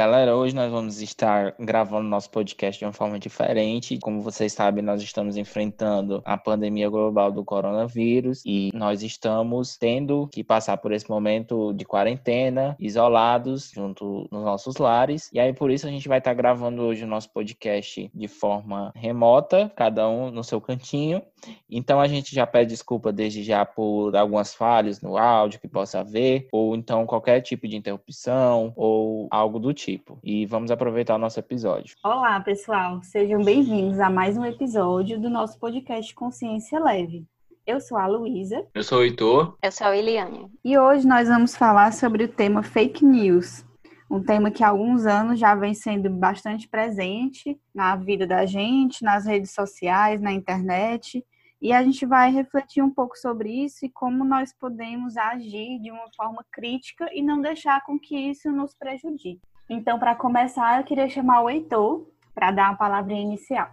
Galera, hoje nós vamos estar gravando nosso podcast de uma forma diferente. Como vocês sabem, nós estamos enfrentando a pandemia global do coronavírus e nós estamos tendo que passar por esse momento de quarentena, isolados, junto nos nossos lares. E aí, por isso, a gente vai estar gravando hoje o nosso podcast de forma remota, cada um no seu cantinho. Então, a gente já pede desculpa desde já por algumas falhas no áudio que possa haver, ou então qualquer tipo de interrupção, ou algo do tipo. E vamos aproveitar o nosso episódio. Olá, pessoal. Sejam bem-vindos a mais um episódio do nosso podcast Consciência Leve. Eu sou a Luísa. Eu sou o Heitor. Eu sou a Eliane. E hoje nós vamos falar sobre o tema fake news. Um tema que há alguns anos já vem sendo bastante presente na vida da gente, nas redes sociais, na internet. E a gente vai refletir um pouco sobre isso e como nós podemos agir de uma forma crítica e não deixar com que isso nos prejudique. Então, para começar, eu queria chamar o Heitor para dar uma palavrinha inicial.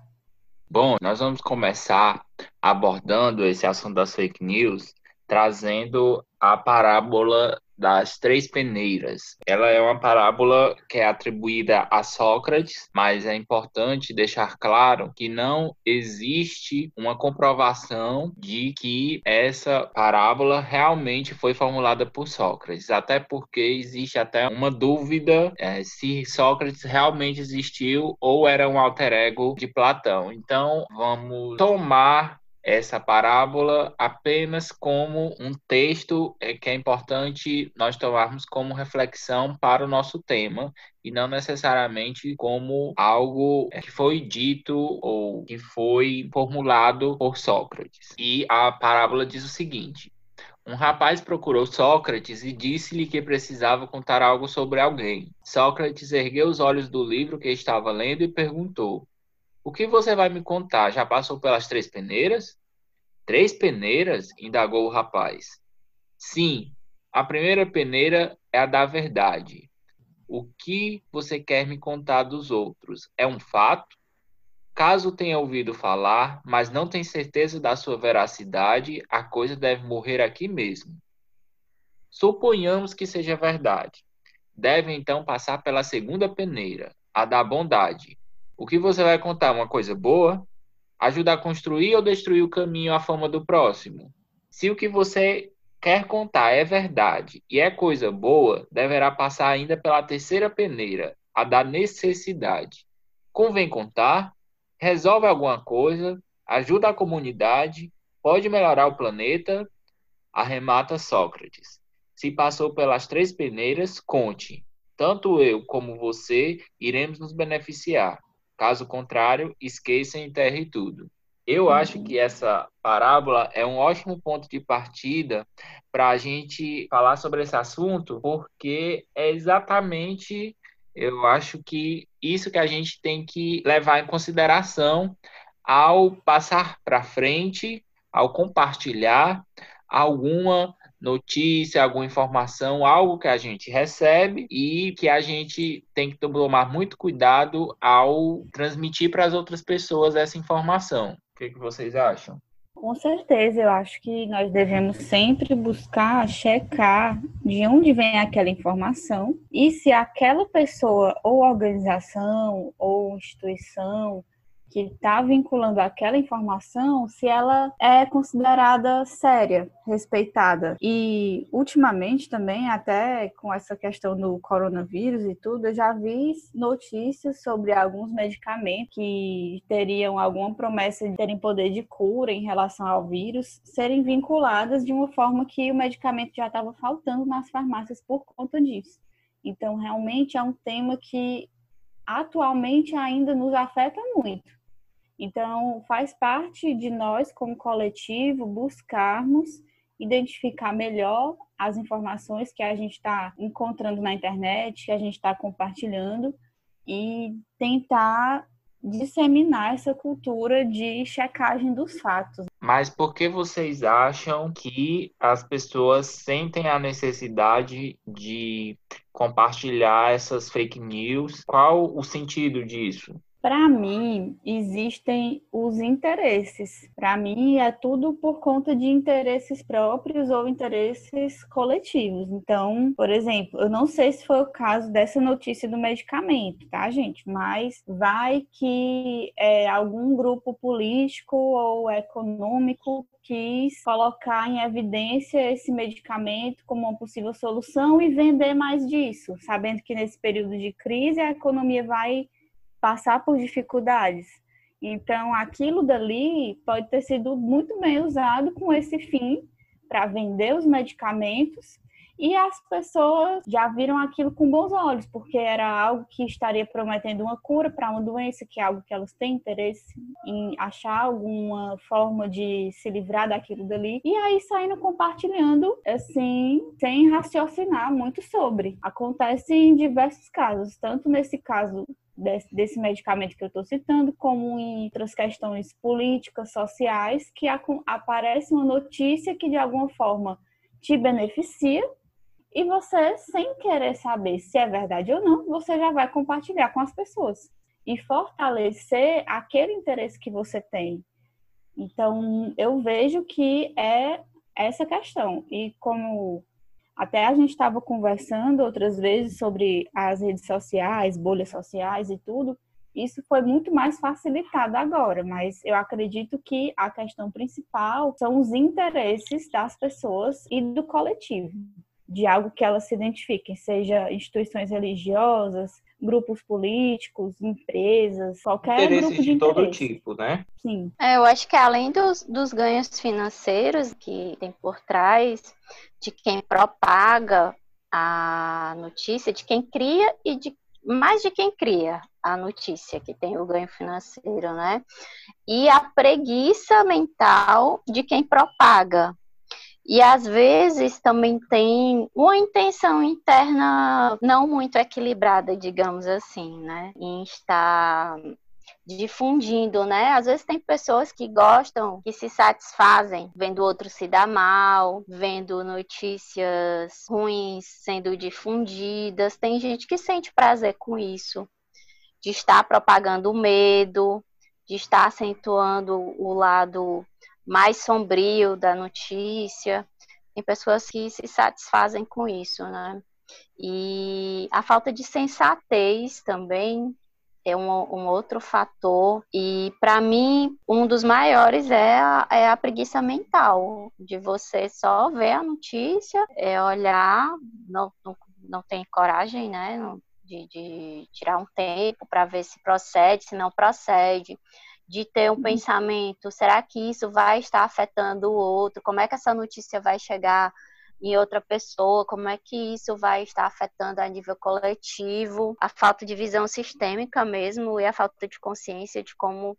Bom, nós vamos começar abordando esse assunto das fake news, trazendo a parábola das três peneiras. Ela é uma parábola que é atribuída a Sócrates, mas é importante deixar claro que não existe uma comprovação de que essa parábola realmente foi formulada por Sócrates, até porque existe até uma dúvida é, se Sócrates realmente existiu ou era um alter ego de Platão. Então, vamos tomar essa parábola apenas como um texto é, que é importante nós tomarmos como reflexão para o nosso tema e não necessariamente como algo é, que foi dito ou que foi formulado por Sócrates. E a parábola diz o seguinte: um rapaz procurou Sócrates e disse-lhe que precisava contar algo sobre alguém. Sócrates ergueu os olhos do livro que estava lendo e perguntou: o que você vai me contar? Já passou pelas três peneiras? Três peneiras? indagou o rapaz. Sim, a primeira peneira é a da verdade. O que você quer me contar dos outros? É um fato? Caso tenha ouvido falar, mas não tem certeza da sua veracidade, a coisa deve morrer aqui mesmo. Suponhamos que seja verdade. Deve então passar pela segunda peneira, a da bondade. O que você vai contar? Uma coisa boa? Ajuda a construir ou destruir o caminho à fama do próximo? Se o que você quer contar é verdade e é coisa boa, deverá passar ainda pela terceira peneira, a da necessidade. Convém contar? Resolve alguma coisa? Ajuda a comunidade? Pode melhorar o planeta? Arremata Sócrates. Se passou pelas três peneiras, conte. Tanto eu como você iremos nos beneficiar. Caso contrário, esqueça e enterre tudo. Eu uhum. acho que essa parábola é um ótimo ponto de partida para a gente falar sobre esse assunto, porque é exatamente, eu acho que isso que a gente tem que levar em consideração ao passar para frente, ao compartilhar alguma notícia, alguma informação, algo que a gente recebe e que a gente tem que tomar muito cuidado ao transmitir para as outras pessoas essa informação. O que, que vocês acham? Com certeza, eu acho que nós devemos sempre buscar checar de onde vem aquela informação e se aquela pessoa ou organização ou instituição que está vinculando aquela informação se ela é considerada séria, respeitada. E ultimamente também, até com essa questão do coronavírus e tudo, eu já vi notícias sobre alguns medicamentos que teriam alguma promessa de terem poder de cura em relação ao vírus serem vinculadas de uma forma que o medicamento já estava faltando nas farmácias por conta disso. Então, realmente é um tema que atualmente ainda nos afeta muito. Então, faz parte de nós, como coletivo, buscarmos identificar melhor as informações que a gente está encontrando na internet, que a gente está compartilhando e tentar disseminar essa cultura de checagem dos fatos. Mas por que vocês acham que as pessoas sentem a necessidade de compartilhar essas fake news? Qual o sentido disso? Para mim, existem os interesses. Para mim, é tudo por conta de interesses próprios ou interesses coletivos. Então, por exemplo, eu não sei se foi o caso dessa notícia do medicamento, tá, gente? Mas vai que é, algum grupo político ou econômico quis colocar em evidência esse medicamento como uma possível solução e vender mais disso, sabendo que nesse período de crise a economia vai passar por dificuldades. Então, aquilo dali pode ter sido muito bem usado com esse fim para vender os medicamentos e as pessoas já viram aquilo com bons olhos, porque era algo que estaria prometendo uma cura para uma doença, que é algo que elas têm interesse em achar alguma forma de se livrar daquilo dali. E aí saindo compartilhando, assim, sem raciocinar muito sobre. Acontece em diversos casos, tanto nesse caso desse, desse medicamento que eu estou citando, como em outras questões políticas, sociais, que a, aparece uma notícia que de alguma forma te beneficia e você, sem querer saber se é verdade ou não, você já vai compartilhar com as pessoas e fortalecer aquele interesse que você tem. Então, eu vejo que é essa questão. E como até a gente estava conversando outras vezes sobre as redes sociais, bolhas sociais e tudo, isso foi muito mais facilitado agora, mas eu acredito que a questão principal são os interesses das pessoas e do coletivo de algo que elas se identifiquem, seja instituições religiosas, grupos políticos, empresas, qualquer Interesses grupo de, de todo interesse. tipo, né? Sim. É, eu acho que além dos, dos ganhos financeiros que tem por trás, de quem propaga a notícia, de quem cria e de mais de quem cria a notícia, que tem o ganho financeiro, né? E a preguiça mental de quem propaga, e às vezes também tem uma intenção interna não muito equilibrada, digamos assim, né? Em estar difundindo, né? Às vezes tem pessoas que gostam, que se satisfazem vendo outro se dar mal, vendo notícias ruins sendo difundidas. Tem gente que sente prazer com isso, de estar propagando medo, de estar acentuando o lado mais sombrio da notícia. Tem pessoas que se satisfazem com isso, né? E a falta de sensatez também é um, um outro fator. E para mim, um dos maiores é a, é a preguiça mental, de você só ver a notícia, é olhar, não, não, não tem coragem, né? De, de tirar um tempo para ver se procede, se não procede de ter um uhum. pensamento, será que isso vai estar afetando o outro? Como é que essa notícia vai chegar em outra pessoa? Como é que isso vai estar afetando a nível coletivo? A falta de visão sistêmica mesmo e a falta de consciência de como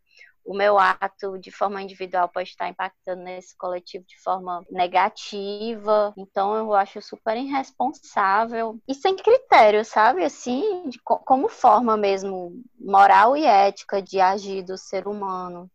o meu ato de forma individual pode estar impactando nesse coletivo de forma negativa. Então eu acho super irresponsável e sem critério, sabe? Assim, de como forma mesmo moral e ética de agir do ser humano.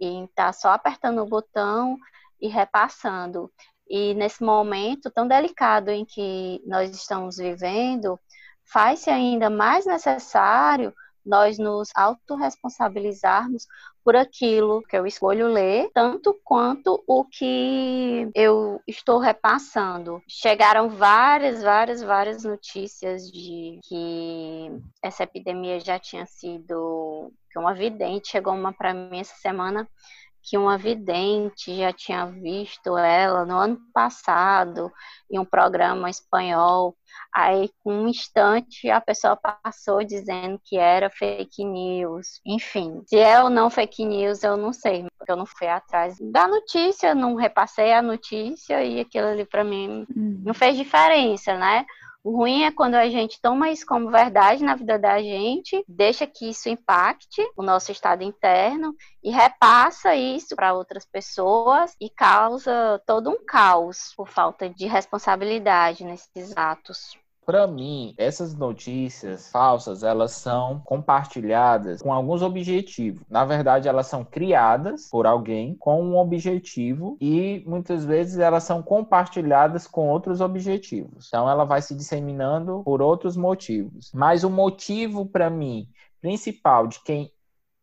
E tá só apertando o botão e repassando. E nesse momento tão delicado em que nós estamos vivendo, faz-se ainda mais necessário nós nos autorresponsabilizarmos por aquilo que eu escolho ler, tanto quanto o que eu estou repassando. Chegaram várias, várias, várias notícias de que essa epidemia já tinha sido uma vidente chegou uma para mim essa semana que uma vidente já tinha visto ela no ano passado em um programa espanhol. Aí, com um instante, a pessoa passou dizendo que era fake news. Enfim, se é ou não fake news, eu não sei, porque eu não fui atrás da notícia, não repassei a notícia e aquilo ali para mim uhum. não fez diferença, né? O ruim é quando a gente toma isso como verdade na vida da gente, deixa que isso impacte o nosso estado interno e repassa isso para outras pessoas e causa todo um caos por falta de responsabilidade nesses atos. Para mim, essas notícias falsas, elas são compartilhadas com alguns objetivos. Na verdade, elas são criadas por alguém com um objetivo e muitas vezes elas são compartilhadas com outros objetivos. Então, ela vai se disseminando por outros motivos. Mas o motivo para mim principal de quem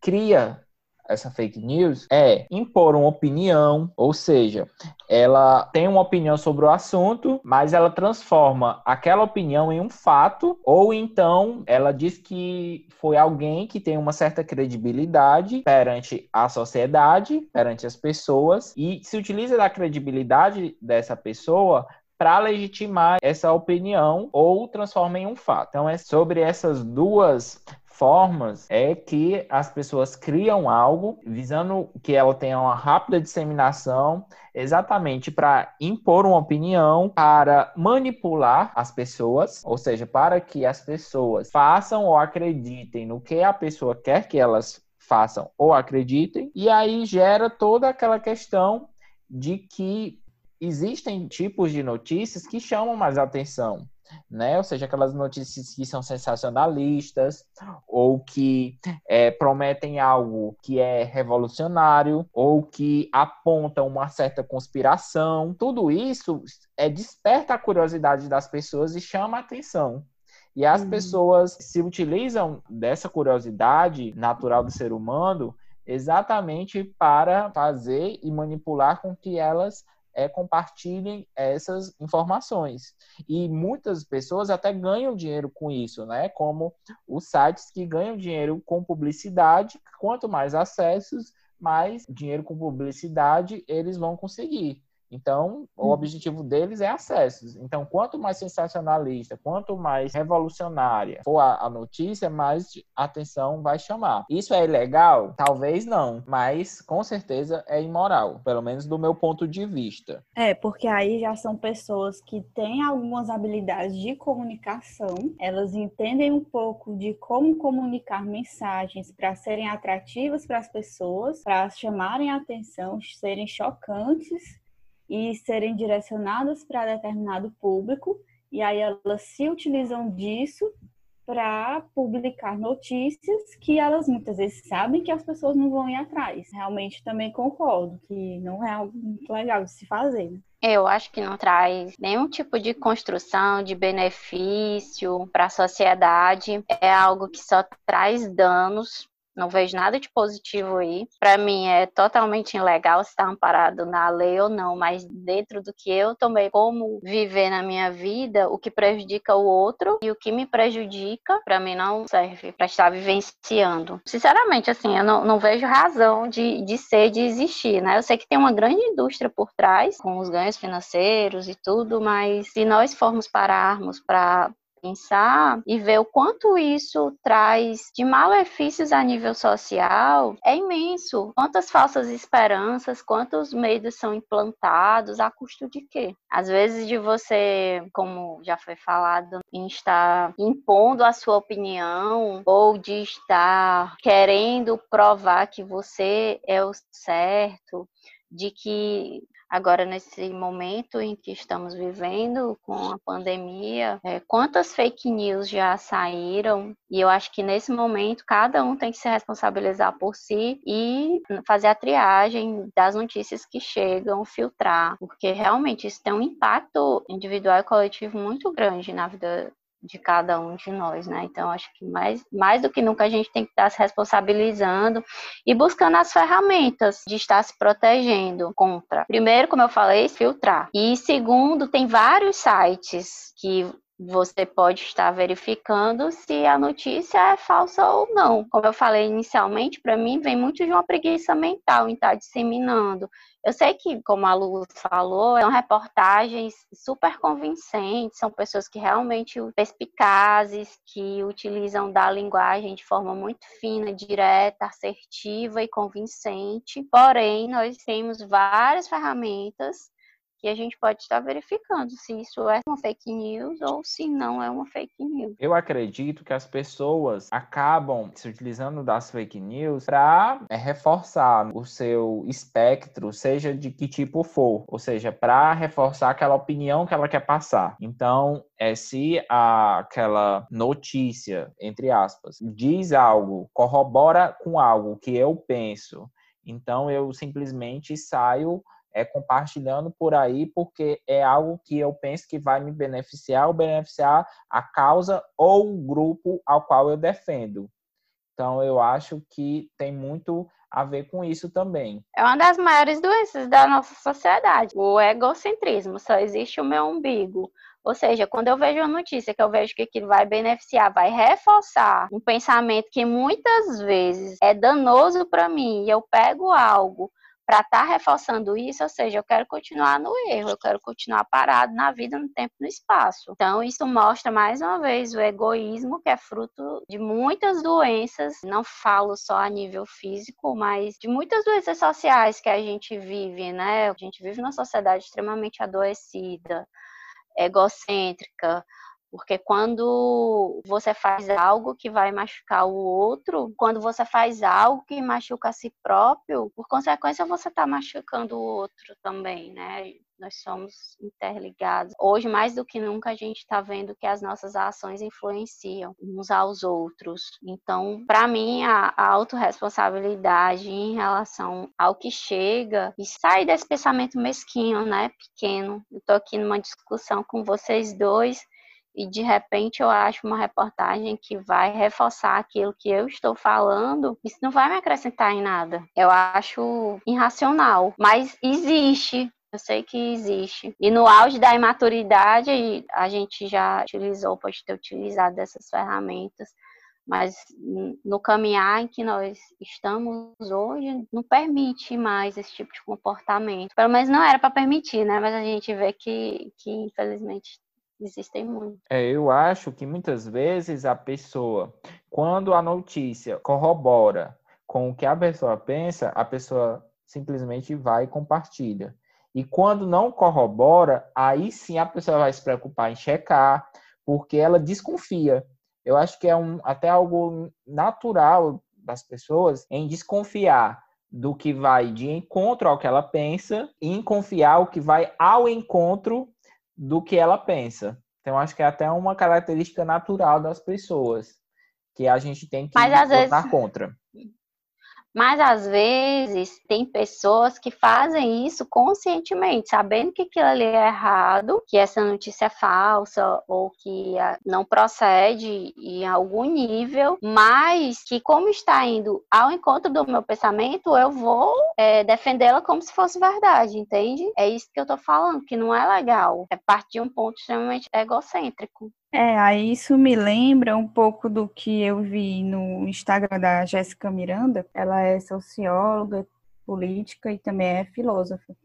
cria essa fake news é impor uma opinião, ou seja, ela tem uma opinião sobre o assunto, mas ela transforma aquela opinião em um fato, ou então ela diz que foi alguém que tem uma certa credibilidade perante a sociedade, perante as pessoas, e se utiliza da credibilidade dessa pessoa para legitimar essa opinião ou transforma em um fato. Então é sobre essas duas formas é que as pessoas criam algo visando que ela tenha uma rápida disseminação, exatamente para impor uma opinião, para manipular as pessoas, ou seja, para que as pessoas façam ou acreditem no que a pessoa quer que elas façam ou acreditem, e aí gera toda aquela questão de que existem tipos de notícias que chamam mais atenção né? Ou seja, aquelas notícias que são sensacionalistas ou que é, prometem algo que é revolucionário ou que apontam uma certa conspiração. Tudo isso é desperta a curiosidade das pessoas e chama a atenção. E as uhum. pessoas se utilizam dessa curiosidade natural do ser humano exatamente para fazer e manipular com que elas é, compartilhem essas informações. E muitas pessoas até ganham dinheiro com isso, né? Como os sites que ganham dinheiro com publicidade. Quanto mais acessos, mais dinheiro com publicidade eles vão conseguir. Então, o uhum. objetivo deles é acessos. Então, quanto mais sensacionalista, quanto mais revolucionária for a, a, notícia, mais atenção vai chamar. Isso é ilegal? Talvez não, mas com certeza é imoral, pelo menos do meu ponto de vista. É, porque aí já são pessoas que têm algumas habilidades de comunicação, elas entendem um pouco de como comunicar mensagens para serem atrativas para as pessoas, para chamarem a atenção, serem chocantes e serem direcionadas para determinado público, e aí elas se utilizam disso para publicar notícias que elas muitas vezes sabem que as pessoas não vão ir atrás. Realmente também concordo que não é algo muito legal de se fazer. Né? Eu acho que não traz nenhum tipo de construção, de benefício para a sociedade. É algo que só traz danos não vejo nada de positivo aí. Para mim é totalmente ilegal se está amparado na lei ou não, mas dentro do que eu tomei como viver na minha vida, o que prejudica o outro e o que me prejudica, para mim não serve para estar vivenciando. Sinceramente, assim, eu não, não vejo razão de, de ser, de existir, né? Eu sei que tem uma grande indústria por trás, com os ganhos financeiros e tudo, mas se nós formos pararmos para pensar e ver o quanto isso traz de malefícios a nível social é imenso. Quantas falsas esperanças, quantos medos são implantados, a custo de quê? Às vezes de você, como já foi falado, estar impondo a sua opinião ou de estar querendo provar que você é o certo, de que agora nesse momento em que estamos vivendo com a pandemia, é, quantas fake news já saíram? E eu acho que nesse momento cada um tem que se responsabilizar por si e fazer a triagem das notícias que chegam, filtrar, porque realmente isso tem um impacto individual e coletivo muito grande na vida de cada um de nós, né? Então, acho que mais, mais do que nunca a gente tem que estar se responsabilizando e buscando as ferramentas de estar se protegendo contra. Primeiro, como eu falei, filtrar. E segundo, tem vários sites que você pode estar verificando se a notícia é falsa ou não. Como eu falei inicialmente, para mim vem muito de uma preguiça mental em estar disseminando. Eu sei que, como a Lu falou, são reportagens super convincentes, são pessoas que realmente perspicazes, que utilizam da linguagem de forma muito fina, direta, assertiva e convincente. Porém, nós temos várias ferramentas que a gente pode estar verificando se isso é uma fake news ou se não é uma fake news. Eu acredito que as pessoas acabam se utilizando das fake news para é, reforçar o seu espectro, seja de que tipo for, ou seja, para reforçar aquela opinião que ela quer passar. Então, é se a, aquela notícia, entre aspas, diz algo, corrobora com algo que eu penso, então eu simplesmente saio é, compartilhando por aí, porque é algo que eu penso que vai me beneficiar ou beneficiar a causa ou o grupo ao qual eu defendo. Então, eu acho que tem muito a ver com isso também. É uma das maiores doenças da nossa sociedade, o egocentrismo. Só existe o meu umbigo. Ou seja, quando eu vejo uma notícia que eu vejo que aquilo vai beneficiar, vai reforçar um pensamento que muitas vezes é danoso para mim, e eu pego algo para estar tá reforçando isso, ou seja, eu quero continuar no erro, eu quero continuar parado na vida, no tempo no espaço. Então, isso mostra mais uma vez o egoísmo, que é fruto de muitas doenças, não falo só a nível físico, mas de muitas doenças sociais que a gente vive, né? A gente vive numa sociedade extremamente adoecida, egocêntrica, porque quando você faz algo que vai machucar o outro, quando você faz algo que machuca a si próprio, por consequência você está machucando o outro também, né? Nós somos interligados. Hoje, mais do que nunca, a gente está vendo que as nossas ações influenciam uns aos outros. Então, para mim, a, a autorresponsabilidade em relação ao que chega e sai desse pensamento mesquinho, né? Pequeno. Eu tô aqui numa discussão com vocês dois e de repente eu acho uma reportagem que vai reforçar aquilo que eu estou falando, isso não vai me acrescentar em nada. Eu acho irracional, mas existe. Eu sei que existe. E no auge da imaturidade, a gente já utilizou, pode ter utilizado dessas ferramentas, mas no caminhar em que nós estamos hoje, não permite mais esse tipo de comportamento. Pelo menos não era para permitir, né? Mas a gente vê que, que infelizmente Existem muito. É, eu acho que muitas vezes a pessoa, quando a notícia corrobora com o que a pessoa pensa, a pessoa simplesmente vai e compartilha. E quando não corrobora, aí sim a pessoa vai se preocupar em checar, porque ela desconfia. Eu acho que é um, até algo natural das pessoas em desconfiar do que vai de encontro ao que ela pensa e em confiar o que vai ao encontro do que ela pensa. Então, acho que é até uma característica natural das pessoas que a gente tem que Mas, lutar contra. Mas às vezes tem pessoas que fazem isso conscientemente, sabendo que aquilo ali é errado, que essa notícia é falsa ou que ah, não procede em algum nível, mas que como está indo ao encontro do meu pensamento, eu vou é, defendê-la como se fosse verdade, entende? É isso que eu tô falando, que não é legal. É partir de um ponto extremamente egocêntrico. É, aí isso me lembra um pouco do que eu vi no Instagram da Jéssica Miranda. Ela é socióloga, política e também é filósofa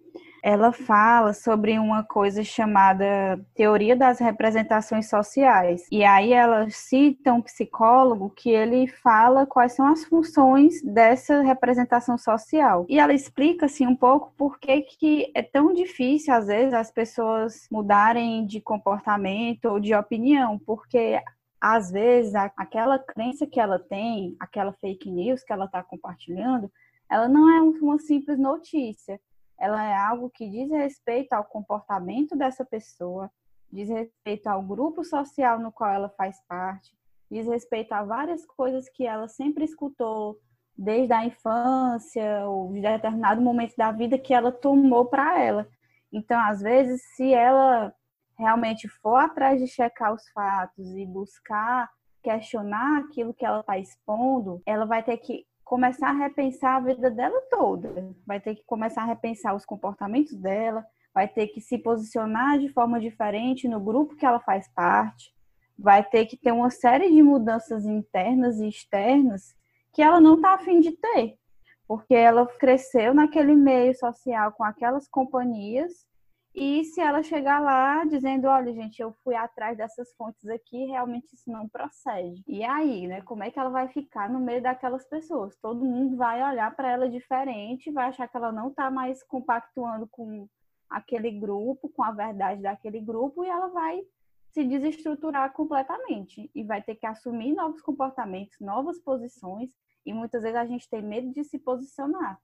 ela fala sobre uma coisa chamada teoria das representações sociais. E aí ela cita um psicólogo que ele fala quais são as funções dessa representação social. E ela explica assim um pouco por que, que é tão difícil às vezes as pessoas mudarem de comportamento ou de opinião, porque às vezes aquela crença que ela tem, aquela fake news que ela está compartilhando, ela não é uma simples notícia ela é algo que diz respeito ao comportamento dessa pessoa, diz respeito ao grupo social no qual ela faz parte, diz respeito a várias coisas que ela sempre escutou desde a infância ou de determinado momento da vida que ela tomou para ela. Então, às vezes, se ela realmente for atrás de checar os fatos e buscar questionar aquilo que ela está expondo, ela vai ter que começar a repensar a vida dela toda. Vai ter que começar a repensar os comportamentos dela, vai ter que se posicionar de forma diferente no grupo que ela faz parte, vai ter que ter uma série de mudanças internas e externas que ela não está afim de ter, porque ela cresceu naquele meio social com aquelas companhias e se ela chegar lá dizendo, olha, gente, eu fui atrás dessas fontes aqui, realmente isso não procede. E aí, né, como é que ela vai ficar no meio daquelas pessoas? Todo mundo vai olhar para ela diferente, vai achar que ela não está mais compactuando com aquele grupo, com a verdade daquele grupo, e ela vai se desestruturar completamente e vai ter que assumir novos comportamentos, novas posições, e muitas vezes a gente tem medo de se posicionar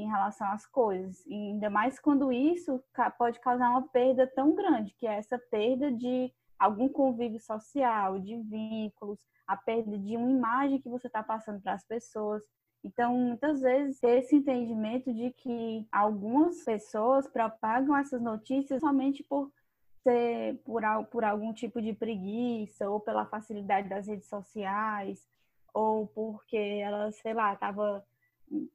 em relação às coisas. E ainda mais quando isso pode causar uma perda tão grande, que é essa perda de algum convívio social, de vínculos, a perda de uma imagem que você está passando para as pessoas. Então, muitas vezes, esse entendimento de que algumas pessoas propagam essas notícias somente por ser por, por algum tipo de preguiça ou pela facilidade das redes sociais ou porque ela, sei lá, estava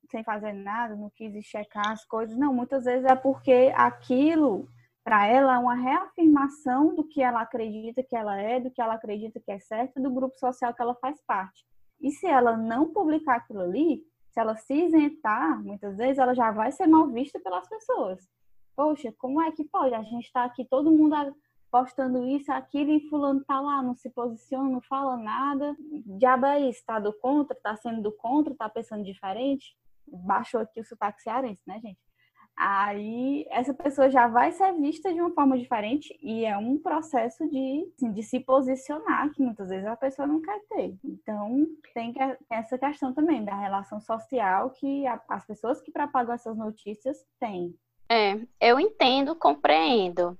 sem fazer nada, não quis checar as coisas. Não, muitas vezes é porque aquilo para ela é uma reafirmação do que ela acredita que ela é, do que ela acredita que é certo, do grupo social que ela faz parte. E se ela não publicar aquilo ali, se ela se isentar, muitas vezes ela já vai ser mal vista pelas pessoas. Poxa, como é que pode? A gente está aqui, todo mundo postando isso, aquilo, e fulano tá lá, não se posiciona, não fala nada. Diabo é isso, tá do contra, tá sendo do contra, tá pensando diferente. Baixou aqui o sotaque cearense, né, gente? Aí essa pessoa já vai ser vista de uma forma diferente e é um processo de, assim, de se posicionar que muitas vezes a pessoa não quer ter. Então tem, que, essa questão também da relação social que a, as pessoas que propagam essas notícias têm. É, eu entendo, compreendo.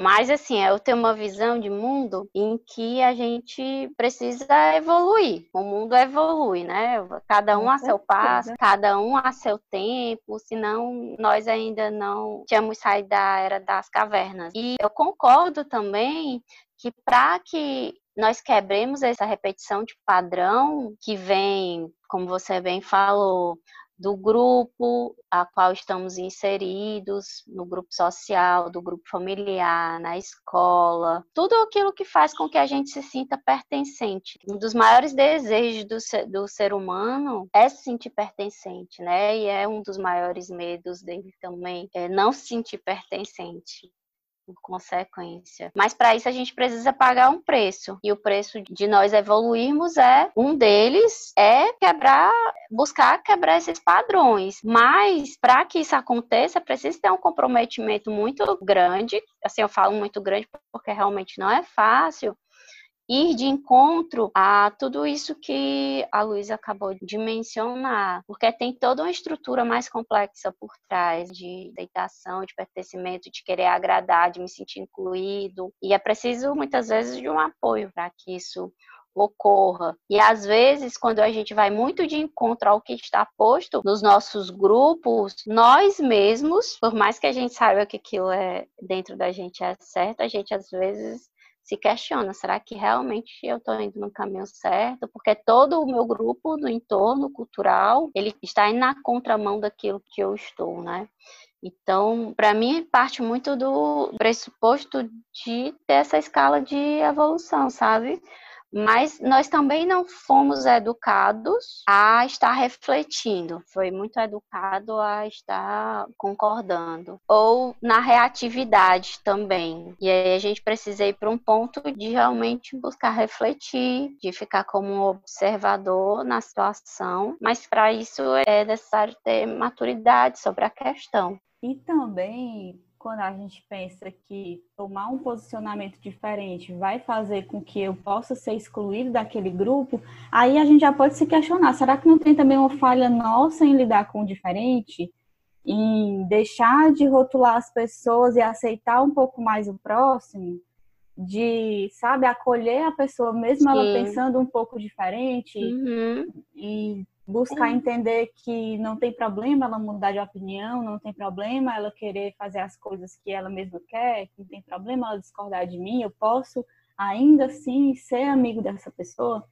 Mas, assim, eu tenho uma visão de mundo em que a gente precisa evoluir. O mundo evolui, né? Cada um a seu passo, cada um a seu tempo, senão nós ainda não tínhamos saído da era das cavernas. E eu concordo também que para que nós quebremos essa repetição de padrão que vem, como você bem falou, do grupo a qual estamos inseridos, no grupo social, do grupo familiar, na escola, tudo aquilo que faz com que a gente se sinta pertencente. Um dos maiores desejos do ser, do ser humano é se sentir pertencente, né? E é um dos maiores medos dele também, é não se sentir pertencente por consequência. Mas para isso a gente precisa pagar um preço. E o preço de nós evoluirmos é um deles é quebrar, buscar quebrar esses padrões. Mas para que isso aconteça, preciso ter um comprometimento muito grande. Assim, eu falo muito grande porque realmente não é fácil ir de encontro a tudo isso que a Luísa acabou de mencionar, porque tem toda uma estrutura mais complexa por trás de deitação, de pertencimento, de querer agradar, de me sentir incluído, e é preciso muitas vezes de um apoio para que isso ocorra. E às vezes, quando a gente vai muito de encontro ao que está posto nos nossos grupos, nós mesmos, por mais que a gente saiba que aquilo é dentro da gente é certo, a gente às vezes se questiona, será que realmente eu estou indo no caminho certo? Porque todo o meu grupo no entorno cultural, ele está indo na contramão daquilo que eu estou, né? Então, para mim, parte muito do pressuposto de ter essa escala de evolução, sabe? Mas nós também não fomos educados a estar refletindo, foi muito educado a estar concordando, ou na reatividade também. E aí a gente precisa ir para um ponto de realmente buscar refletir, de ficar como observador na situação, mas para isso é necessário ter maturidade sobre a questão. E também quando a gente pensa que tomar um posicionamento diferente vai fazer com que eu possa ser excluído daquele grupo, aí a gente já pode se questionar: será que não tem também uma falha nossa em lidar com o diferente? Em deixar de rotular as pessoas e aceitar um pouco mais o próximo? De, sabe, acolher a pessoa, mesmo Sim. ela pensando um pouco diferente, uhum. e buscar uhum. entender que não tem problema ela mudar de opinião, não tem problema ela querer fazer as coisas que ela mesma quer, não tem problema ela discordar de mim, eu posso ainda assim ser amigo dessa pessoa.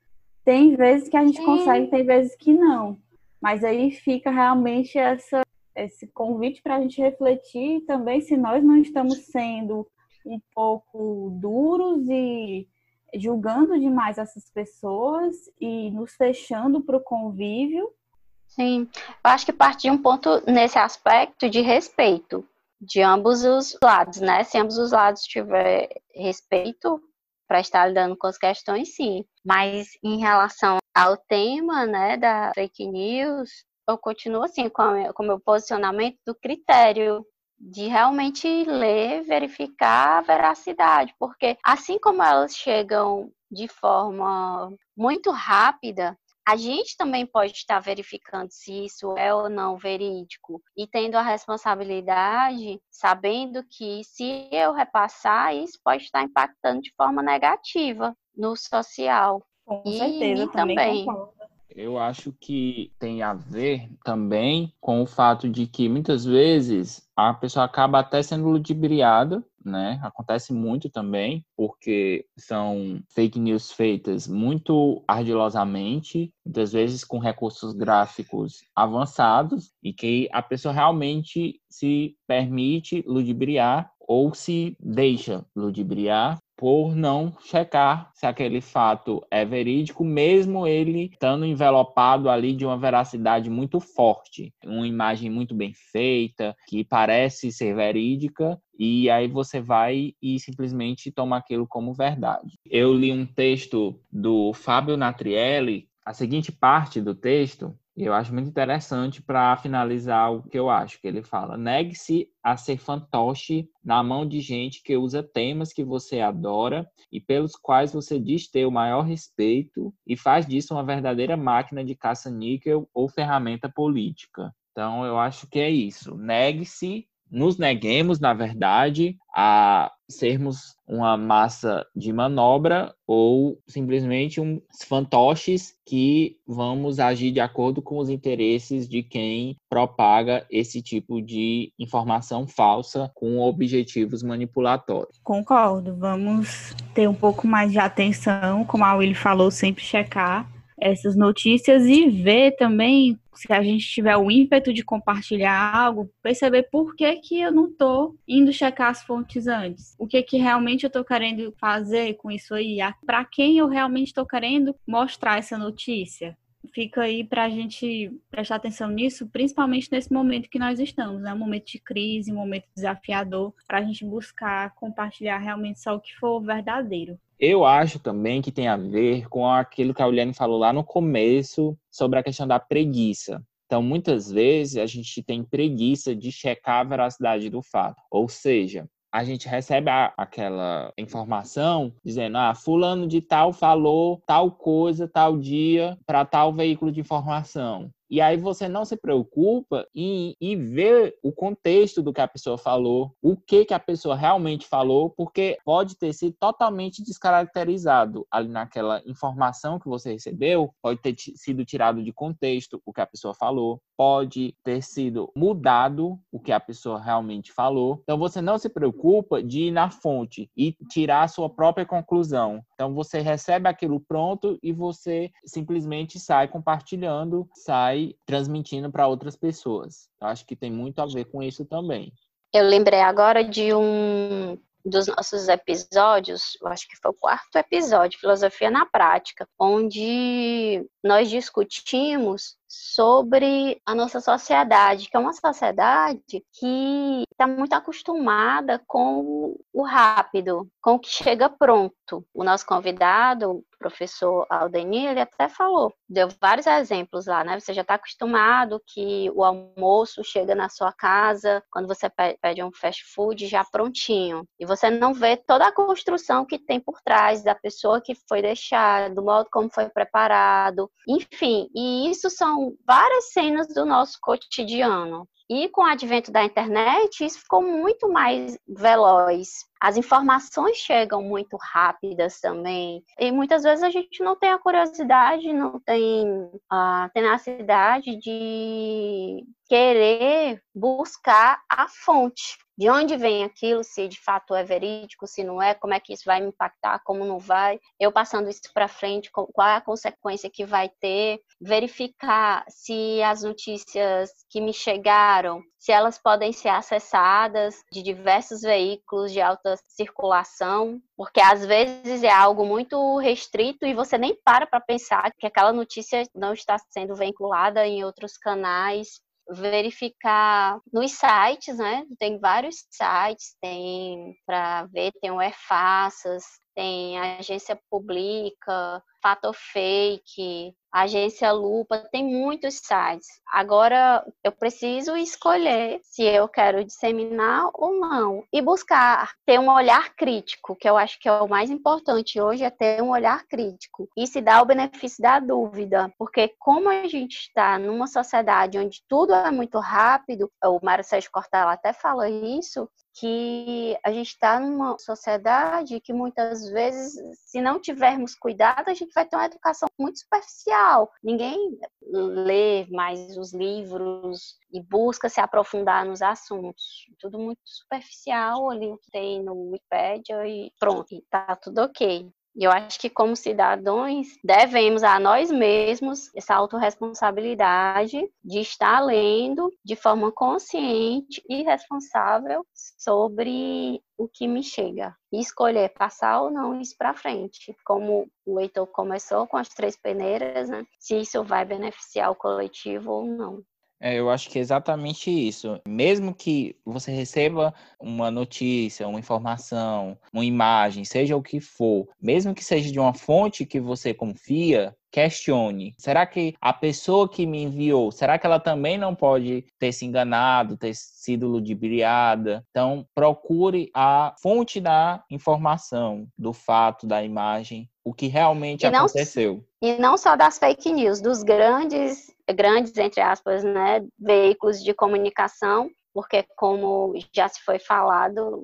Tem vezes que a gente Sim. consegue, tem vezes que não. Mas aí fica realmente essa, esse convite para a gente refletir também se nós não estamos sendo um pouco duros e julgando demais essas pessoas e nos fechando para o convívio. Sim, eu acho que parte de um ponto nesse aspecto de respeito de ambos os lados, né? Se ambos os lados tiver respeito para estar lidando com as questões, sim. Mas em relação ao tema, né, da fake news, eu continuo assim com o meu posicionamento do critério de realmente ler, verificar a veracidade, porque assim como elas chegam de forma muito rápida, a gente também pode estar verificando se isso é ou não verídico e tendo a responsabilidade, sabendo que se eu repassar, isso pode estar impactando de forma negativa no social. Com e certeza, também. também. Eu acho que tem a ver também com o fato de que muitas vezes a pessoa acaba até sendo ludibriada né? Acontece muito também, porque são fake news feitas muito ardilosamente, muitas vezes com recursos gráficos avançados e que a pessoa realmente se permite ludibriar ou se deixa ludibriar por não checar se aquele fato é verídico, mesmo ele estando envelopado ali de uma veracidade muito forte, uma imagem muito bem feita, que parece ser verídica, e aí você vai e simplesmente toma aquilo como verdade. Eu li um texto do Fábio Natrielli, a seguinte parte do texto eu acho muito interessante para finalizar o que eu acho que ele fala. Negue-se a ser fantoche na mão de gente que usa temas que você adora e pelos quais você diz ter o maior respeito e faz disso uma verdadeira máquina de caça-níquel ou ferramenta política. Então, eu acho que é isso. Negue-se nos neguemos, na verdade, a sermos uma massa de manobra ou simplesmente uns fantoches que vamos agir de acordo com os interesses de quem propaga esse tipo de informação falsa com objetivos manipulatórios. Concordo, vamos ter um pouco mais de atenção, como a Willy falou, sempre checar essas notícias e ver também se a gente tiver o ímpeto de compartilhar algo, perceber por que, que eu não estou indo checar as fontes antes. O que que realmente eu estou querendo fazer com isso aí? Para quem eu realmente estou querendo mostrar essa notícia? Fica aí para a gente prestar atenção nisso, principalmente nesse momento que nós estamos, né? Um momento de crise, um momento desafiador, para a gente buscar compartilhar realmente só o que for verdadeiro. Eu acho também que tem a ver com aquilo que a Uliane falou lá no começo sobre a questão da preguiça. Então, muitas vezes a gente tem preguiça de checar a veracidade do fato. Ou seja, a gente recebe a, aquela informação dizendo: ah, fulano de tal falou tal coisa, tal dia, para tal veículo de informação. E aí você não se preocupa em, em, ver o contexto do que a pessoa falou, o que, que a pessoa realmente falou, porque pode ter sido totalmente descaracterizado ali naquela informação que você recebeu, pode ter sido tirado de contexto o que a pessoa falou, pode ter sido mudado o que a pessoa realmente falou. Então você não se preocupa de ir na fonte e tirar a sua própria conclusão. Então você recebe aquilo pronto e você simplesmente sai compartilhando, sai transmitindo para outras pessoas. Eu acho que tem muito a ver com isso também. Eu lembrei agora de um dos nossos episódios, eu acho que foi o quarto episódio, Filosofia na Prática, onde nós discutimos sobre a nossa sociedade, que é uma sociedade que está muito acostumada com o rápido, com o que chega pronto. O nosso convidado, o professor Aldenir, ele até falou, deu vários exemplos lá, né? Você já está acostumado que o almoço chega na sua casa, quando você pede um fast food já prontinho, e você não vê toda a construção que tem por trás da pessoa que foi deixada, do modo como foi preparado, enfim, e isso são várias cenas do nosso cotidiano. E com o advento da internet, isso ficou muito mais veloz. As informações chegam muito rápidas também. E muitas vezes a gente não tem a curiosidade, não tem a tenacidade de querer buscar a fonte. De onde vem aquilo, se de fato é verídico, se não é, como é que isso vai me impactar, como não vai. Eu passando isso para frente, qual é a consequência que vai ter. Verificar se as notícias que me chegaram, se elas podem ser acessadas de diversos veículos de alta circulação, porque às vezes é algo muito restrito e você nem para para pensar que aquela notícia não está sendo vinculada em outros canais verificar nos sites, né? Tem vários sites, tem para ver, tem o EFASAS, tem agência pública, Fato Fake, Agência Lupa, tem muitos sites. Agora eu preciso escolher se eu quero disseminar ou não e buscar ter um olhar crítico, que eu acho que é o mais importante hoje é ter um olhar crítico e se dar o benefício da dúvida, porque como a gente está numa sociedade onde tudo é muito rápido, o Mário Sérgio Cortella até fala isso, que a gente está numa sociedade que muitas vezes, se não tivermos cuidado, a gente vai ter uma educação muito superficial. Ninguém lê mais os livros e busca se aprofundar nos assuntos. Tudo muito superficial ali que tem no Wikipedia e pronto, está tudo ok. E eu acho que, como cidadãos, devemos a nós mesmos essa autorresponsabilidade de estar lendo de forma consciente e responsável sobre o que me chega. E escolher passar ou não isso para frente. Como o Heitor começou com as três peneiras, né? se isso vai beneficiar o coletivo ou não. É, eu acho que é exatamente isso. Mesmo que você receba uma notícia, uma informação, uma imagem, seja o que for, mesmo que seja de uma fonte que você confia, questione. Será que a pessoa que me enviou, será que ela também não pode ter se enganado, ter sido ludibriada? Então, procure a fonte da informação, do fato, da imagem, o que realmente e não, aconteceu. E não só das fake news, dos grandes grandes, entre aspas, né, veículos de comunicação, porque como já se foi falado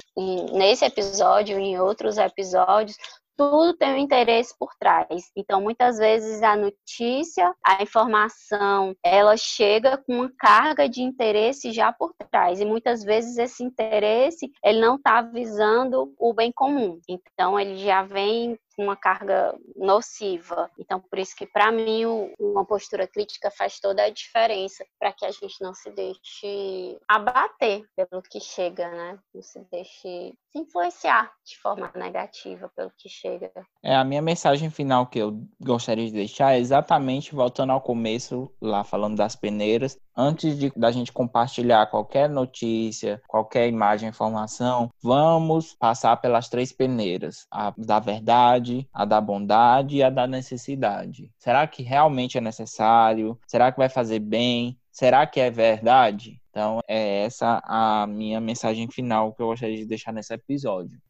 nesse episódio e em outros episódios, tudo tem um interesse por trás. Então, muitas vezes a notícia, a informação, ela chega com uma carga de interesse já por trás. E muitas vezes esse interesse, ele não está visando o bem comum. Então, ele já vem uma carga nociva. Então, por isso que para mim uma postura crítica faz toda a diferença para que a gente não se deixe abater pelo que chega, né? Não se deixe se influenciar de forma negativa pelo que chega. É a minha mensagem final que eu gostaria de deixar é exatamente voltando ao começo lá falando das peneiras, antes de da gente compartilhar qualquer notícia, qualquer imagem, informação, vamos passar pelas três peneiras: a da verdade, a da bondade e a da necessidade. Será que realmente é necessário? Será que vai fazer bem? Será que é verdade? Então, é essa a minha mensagem final que eu gostaria de deixar nesse episódio.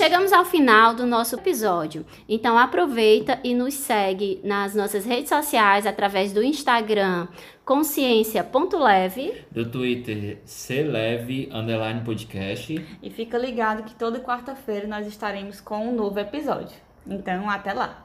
Chegamos ao final do nosso episódio. Então aproveita e nos segue nas nossas redes sociais através do Instagram consciência.leve, do Twitter celeve underline podcast. E fica ligado que toda quarta-feira nós estaremos com um novo episódio. Então até lá.